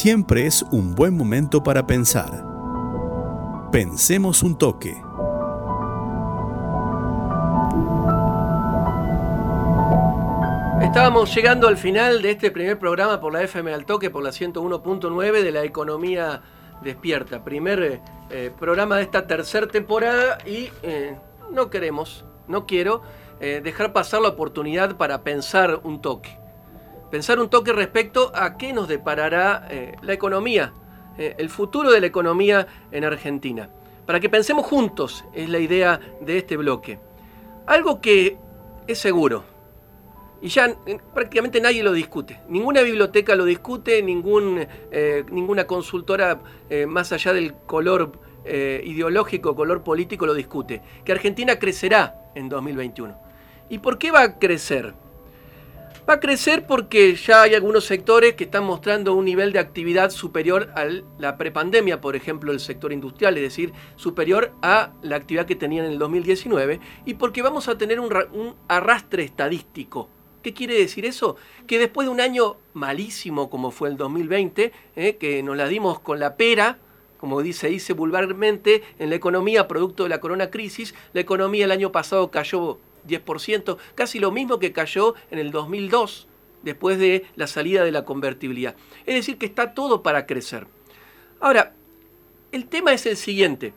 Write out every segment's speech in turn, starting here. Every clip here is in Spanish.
siempre es un buen momento para pensar. Pensemos un toque. Estábamos llegando al final de este primer programa por la FM al toque, por la 101.9 de la economía despierta. Primer eh, eh, programa de esta tercera temporada y eh, no queremos, no quiero dejar pasar la oportunidad para pensar un toque. Pensar un toque respecto a qué nos deparará la economía, el futuro de la economía en Argentina. Para que pensemos juntos es la idea de este bloque. Algo que es seguro, y ya eh, prácticamente nadie lo discute. Ninguna biblioteca lo discute, ningún, eh, ninguna consultora eh, más allá del color ideológico, color político lo discute. Que Argentina crecerá en 2021. ¿Y por qué va a crecer? Va a crecer porque ya hay algunos sectores que están mostrando un nivel de actividad superior a la prepandemia, por ejemplo el sector industrial, es decir, superior a la actividad que tenían en el 2019, y porque vamos a tener un, arrastre estadístico ¿Qué quiere decir eso? Que después de un año malísimo como fue el 2020, eh, que nos la dimos con la pera, como dice, dice vulgarmente, en la economía producto de la corona crisis, la economía el año pasado cayó 10%, casi lo mismo que cayó en el 2002, después de la salida de la convertibilidad. Es decir, que está todo para crecer. Ahora, el tema es el siguiente.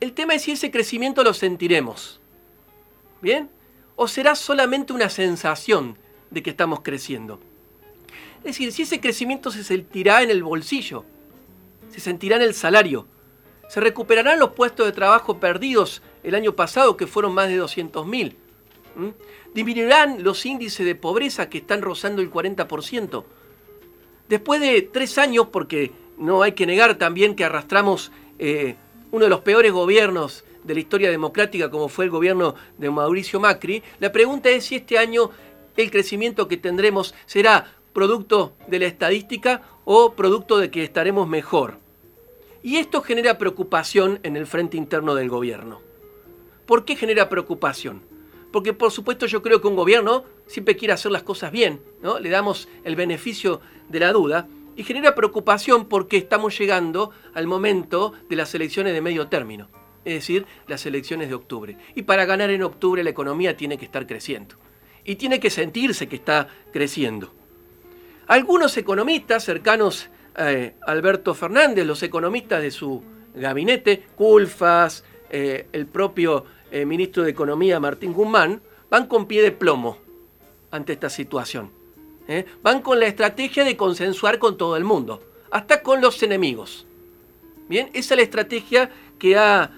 El tema es si ese crecimiento lo sentiremos. ¿Bien? ¿O será solamente una sensación de que estamos creciendo? Es decir, si ese crecimiento se sentirá en el bolsillo, se sentirá en el salario, se recuperarán los puestos de trabajo perdidos el año pasado, que fueron más de 200.000. Disminuirán los índices de pobreza que están rozando el 40%. Después de tres años, porque no hay que negar también que arrastramos eh, uno de los peores gobiernos de la historia democrática como fue el gobierno de Mauricio Macri, la pregunta es si este año el crecimiento que tendremos será producto de la estadística o producto de que estaremos mejor. Y esto genera preocupación en el frente interno del gobierno. ¿Por qué genera preocupación? Porque por supuesto yo creo que un gobierno siempre quiere hacer las cosas bien, ¿no? Le damos el beneficio de la duda y genera preocupación porque estamos llegando al momento de las elecciones de medio término es decir, las elecciones de octubre. Y para ganar en octubre la economía tiene que estar creciendo. Y tiene que sentirse que está creciendo. Algunos economistas cercanos eh, Alberto Fernández, los economistas de su gabinete, Culfas, eh, el propio eh, ministro de Economía Martín Guzmán, van con pie de plomo ante esta situación. Van con la estrategia de consensuar con todo el mundo, hasta con los enemigos. Bien, esa es la estrategia que ha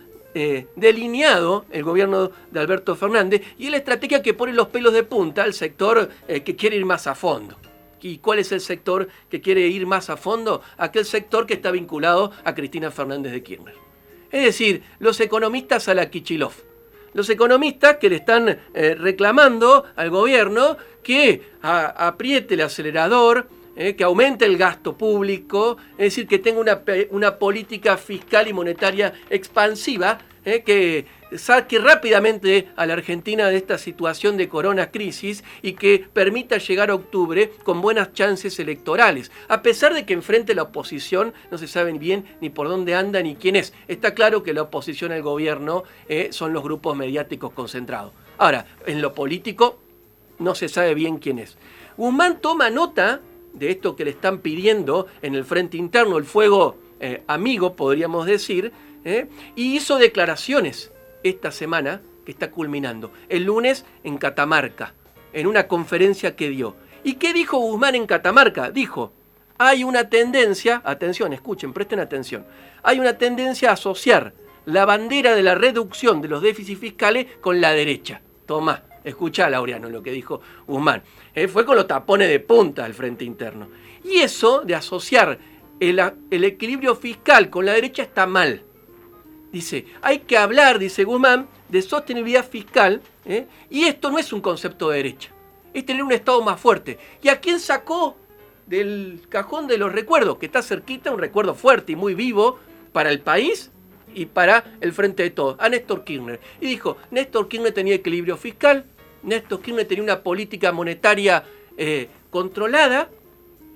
delineado el gobierno de Alberto Fernández y es la estrategia que pone los pelos de punta al sector que quiere ir más a fondo. ¿Y cuál es el sector que quiere ir más a fondo? Aquel sector que está vinculado a Cristina Fernández de Kirchner. Es decir, los economistas a la Kichilov. Los economistas que le están eh, reclamando al gobierno que apriete el acelerador, que aumente el gasto público, es decir, que tenga una, una política fiscal y monetaria expansiva que saque rápidamente a la Argentina de esta situación de corona crisis y que permita llegar a octubre con buenas chances electorales, a pesar de que enfrente la oposición no se sabe bien ni por dónde anda ni quién es. Está claro que la oposición al gobierno eh, son los grupos mediáticos concentrados. Ahora, en lo político no se sabe bien quién es. Guzmán toma nota de esto que le están pidiendo en el frente interno, el fuego eh, amigo, podríamos decir, ¿eh? y hizo declaraciones esta semana que está culminando, el lunes en Catamarca, en una conferencia que dio. ¿Y qué dijo Guzmán en Catamarca? Dijo, hay una tendencia, atención, escuchen, presten atención, hay una tendencia a asociar la bandera de la reducción de los déficits fiscales con la derecha. Toma, escucha Laureano lo que dijo Guzmán. Eh, fue con los tapones de punta al frente interno. Y eso de asociar el, equilibrio fiscal con la derecha está mal. Dice, hay que hablar, dice Guzmán, de sostenibilidad fiscal, ¿eh? y esto no es un concepto de derecha, es tener un Estado más fuerte. ¿Y a quién sacó del cajón de los recuerdos? Que está cerquita, un recuerdo fuerte y muy vivo para el país y para el frente de todos, a Néstor Kirchner. Y dijo, Néstor Kirchner tenía equilibrio fiscal, Néstor Kirchner tenía una política monetaria eh, controlada,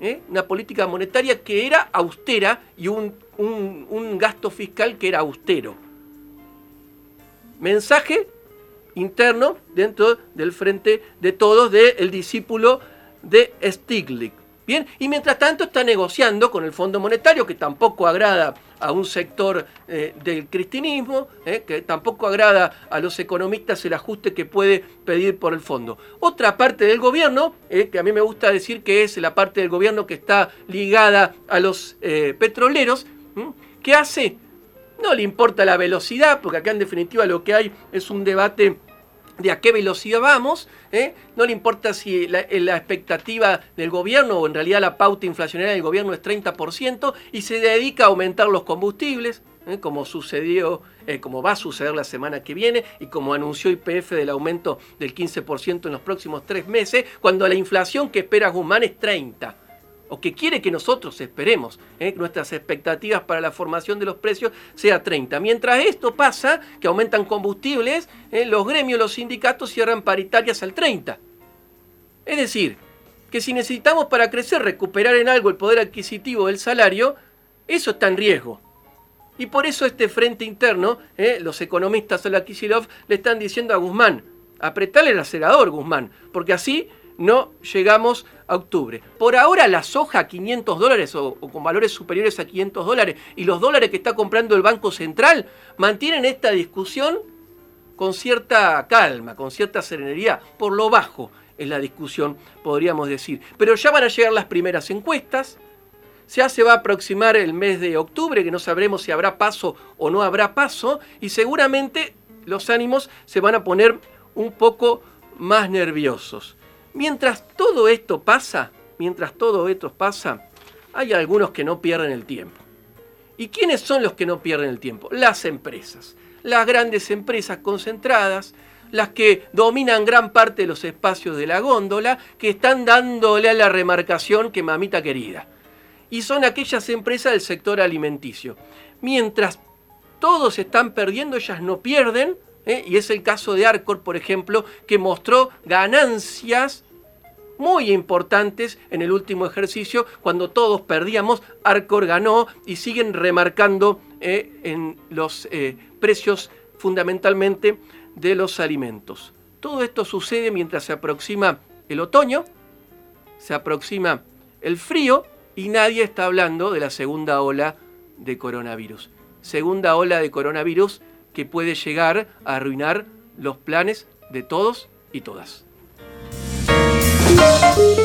¿eh? una política monetaria que era austera y un, un gasto fiscal que era austero. Mensaje interno dentro del frente de todos del discípulo de Stiglitz. Bien, y mientras tanto está negociando con el Fondo Monetario, que tampoco agrada a un sector eh, del cristianismo, eh, que tampoco agrada a los economistas el ajuste que puede pedir por el fondo. Otra parte del gobierno, eh, que a mí me gusta decir que es la parte del gobierno que está ligada a los petroleros, ¿qué hace? No le importa la velocidad, porque acá en definitiva lo que hay es un debate de a qué velocidad vamos, ¿eh? no le importa si la, expectativa del gobierno o en realidad la pauta inflacionaria del gobierno es 30% y se dedica a aumentar los combustibles, ¿eh? como sucedió, eh, como va a suceder la semana que viene y como anunció IPF del aumento del 15% en los próximos tres meses, cuando la inflación que espera Guzmán es 30% o que quiere que nosotros esperemos, ¿eh? nuestras expectativas para la formación de los precios sea 30. Mientras esto pasa, que aumentan combustibles, ¿eh? los gremios, los sindicatos cierran paritarias al 30. Es decir, que si necesitamos para crecer recuperar en algo el poder adquisitivo del salario, eso está en riesgo. Y por eso este frente interno, ¿eh? los economistas de la Kisilov le están diciendo a Guzmán, apretale el acelerador, Guzmán, porque así no llegamos octubre. Por ahora la soja a 500 dólares o, con valores superiores a 500 dólares y los dólares que está comprando el Banco Central mantienen esta discusión con cierta calma, con cierta serenidad, por lo bajo en la discusión, podríamos decir. Pero ya van a llegar las primeras encuestas, ya se va a aproximar el mes de octubre, que no sabremos si habrá paso o no habrá paso, y seguramente los ánimos se van a poner un poco más nerviosos. Mientras todo esto pasa, mientras todo esto pasa, hay algunos que no pierden el tiempo. ¿Y quiénes son los que no pierden el tiempo? Las empresas. Las grandes empresas concentradas, las que dominan gran parte de los espacios de la góndola, que están dándole a la remarcación que mamita querida. Y son aquellas empresas del sector alimenticio. Mientras todos están perdiendo, ellas no pierden, ¿eh? y es el caso de Arcor, por ejemplo, que mostró ganancias muy importantes en el último ejercicio, cuando todos perdíamos, Arcor ganó y siguen remarcando ¿eh? en los eh, precios fundamentalmente de los alimentos. Todo esto sucede mientras se aproxima el otoño, se aproxima el frío y nadie está hablando de la segunda ola de coronavirus. Segunda ola de coronavirus que puede llegar a arruinar los planes de todos y todas. Música